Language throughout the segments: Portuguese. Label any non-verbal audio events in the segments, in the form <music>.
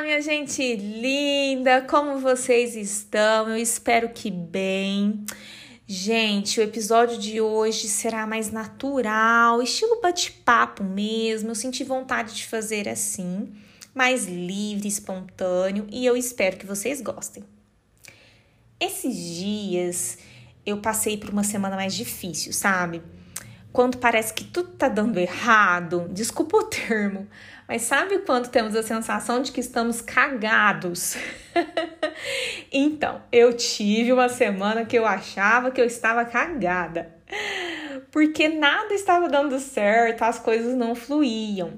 minha gente linda, como vocês estão? Eu espero que bem. Gente, o episódio de hoje será mais natural, estilo bate-papo mesmo. Eu senti vontade de fazer assim, mais livre, espontâneo, e eu espero que vocês gostem. Esses dias eu passei por uma semana mais difícil, sabe? Quando parece que tudo tá dando errado, desculpa o termo, mas sabe quando temos a sensação de que estamos cagados? <laughs> então, eu tive uma semana que eu achava que eu estava cagada. Porque nada estava dando certo, as coisas não fluíam.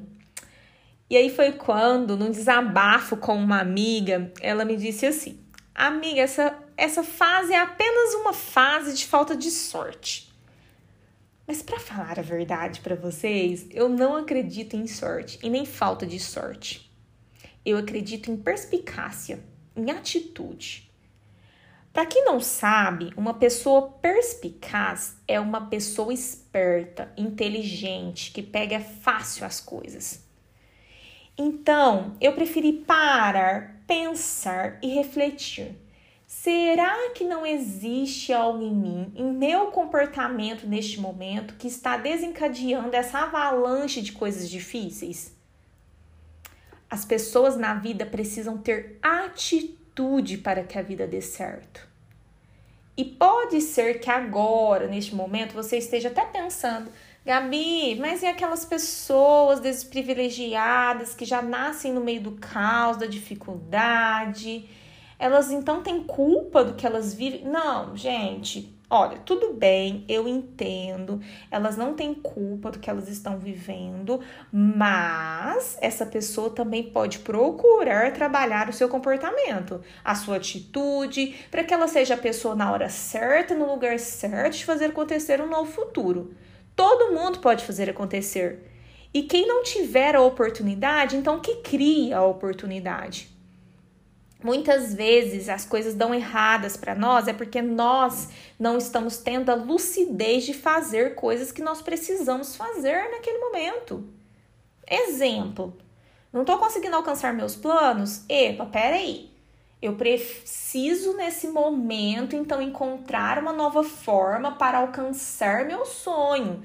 E aí foi quando, num desabafo com uma amiga, ela me disse assim: Amiga, essa, essa fase é apenas uma fase de falta de sorte. Mas para falar a verdade para vocês, eu não acredito em sorte e nem falta de sorte. Eu acredito em perspicácia, em atitude. Para quem não sabe, uma pessoa perspicaz é uma pessoa esperta, inteligente, que pega fácil as coisas. Então, eu preferi parar, pensar e refletir Será que não existe algo em mim, em meu comportamento neste momento, que está desencadeando essa avalanche de coisas difíceis? As pessoas na vida precisam ter atitude para que a vida dê certo. E pode ser que agora, neste momento, você esteja até pensando, Gabi, mas e aquelas pessoas desprivilegiadas que já nascem no meio do caos, da dificuldade? Elas então têm culpa do que elas vivem? Não, gente. Olha, tudo bem, eu entendo, elas não têm culpa do que elas estão vivendo, mas essa pessoa também pode procurar trabalhar o seu comportamento, a sua atitude, para que ela seja a pessoa na hora certa, no lugar certo, de fazer acontecer um novo futuro. Todo mundo pode fazer acontecer. E quem não tiver a oportunidade, então que cria a oportunidade. Muitas vezes as coisas dão erradas para nós é porque nós não estamos tendo a lucidez de fazer coisas que nós precisamos fazer naquele momento. Exemplo: não estou conseguindo alcançar meus planos? Epa, peraí. Eu preciso nesse momento então encontrar uma nova forma para alcançar meu sonho.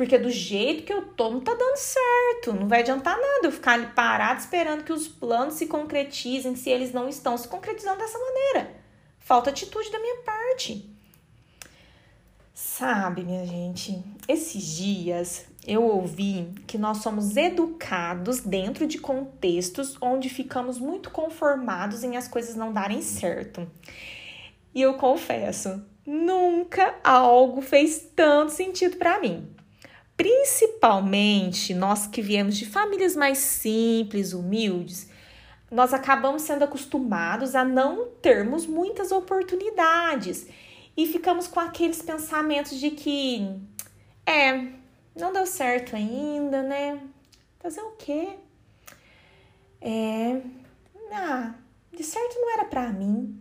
Porque do jeito que eu tô, não tá dando certo. Não vai adiantar nada eu ficar ali parado esperando que os planos se concretizem se eles não estão se concretizando dessa maneira. Falta atitude da minha parte. Sabe, minha gente, esses dias eu ouvi que nós somos educados dentro de contextos onde ficamos muito conformados em as coisas não darem certo. E eu confesso, nunca algo fez tanto sentido para mim. Principalmente nós que viemos de famílias mais simples, humildes, nós acabamos sendo acostumados a não termos muitas oportunidades e ficamos com aqueles pensamentos de que é, não deu certo ainda, né? Fazer o quê? É, ah, de certo não era para mim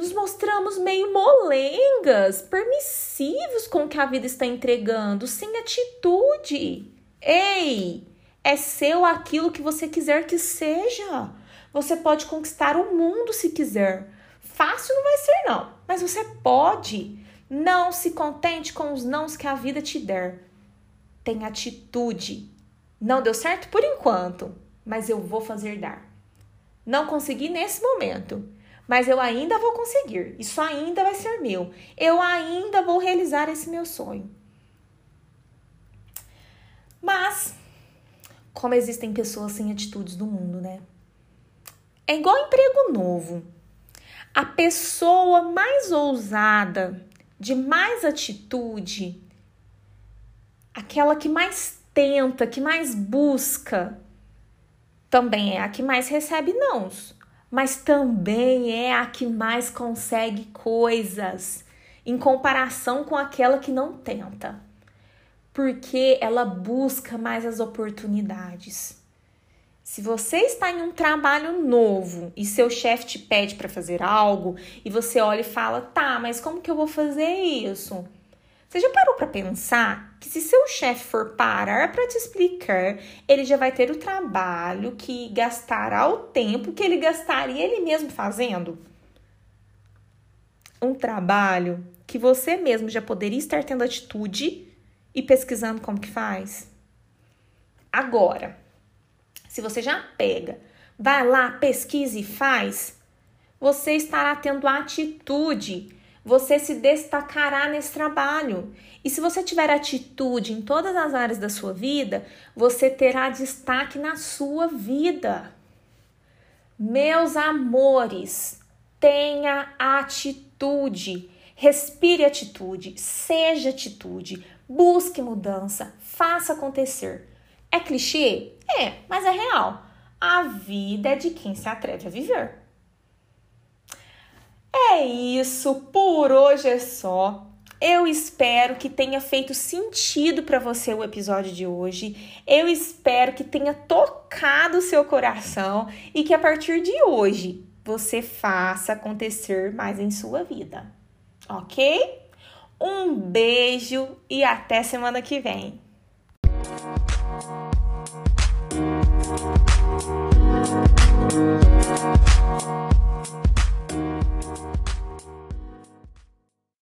nos mostramos meio molengas, permissivos com o que a vida está entregando, sem atitude. Ei, é seu aquilo que você quiser que seja. Você pode conquistar o mundo se quiser. Fácil não vai ser, não, mas você pode. Não se contente com os nãos que a vida te der. Tem atitude. Não deu certo por enquanto, mas eu vou fazer dar. Não consegui nesse momento mas eu ainda vou conseguir. Isso ainda vai ser meu. Eu ainda vou realizar esse meu sonho. Mas, como existem pessoas sem atitudes no mundo, né? É igual emprego novo. A pessoa mais ousada, de mais atitude, aquela que mais tenta, que mais busca, também é a que mais recebe nãos mas também é a que mais consegue coisas em comparação com aquela que não tenta, porque ela busca mais as oportunidades. Se você está em um trabalho novo e seu chefe te pede para fazer algo e você olha e fala: "Tá, mas como que eu vou fazer isso?" Você já parou para pensar que se seu chefe for parar para te explicar, ele já vai ter o trabalho que gastará o tempo que ele gastaria ele mesmo fazendo? Um trabalho que você mesmo já poderia estar tendo atitude e pesquisando como que faz? Agora, se você já pega, vai lá, pesquisa e faz, você estará tendo atitude você se destacará nesse trabalho. E se você tiver atitude em todas as áreas da sua vida, você terá destaque na sua vida. Meus amores, tenha atitude. Respire atitude, seja atitude, busque mudança, faça acontecer. É clichê? É, mas é real. A vida é de quem se atreve a viver. É isso, por hoje é só. Eu espero que tenha feito sentido para você o episódio de hoje. Eu espero que tenha tocado o seu coração e que a partir de hoje você faça acontecer mais em sua vida. Ok? Um beijo e até semana que vem. Música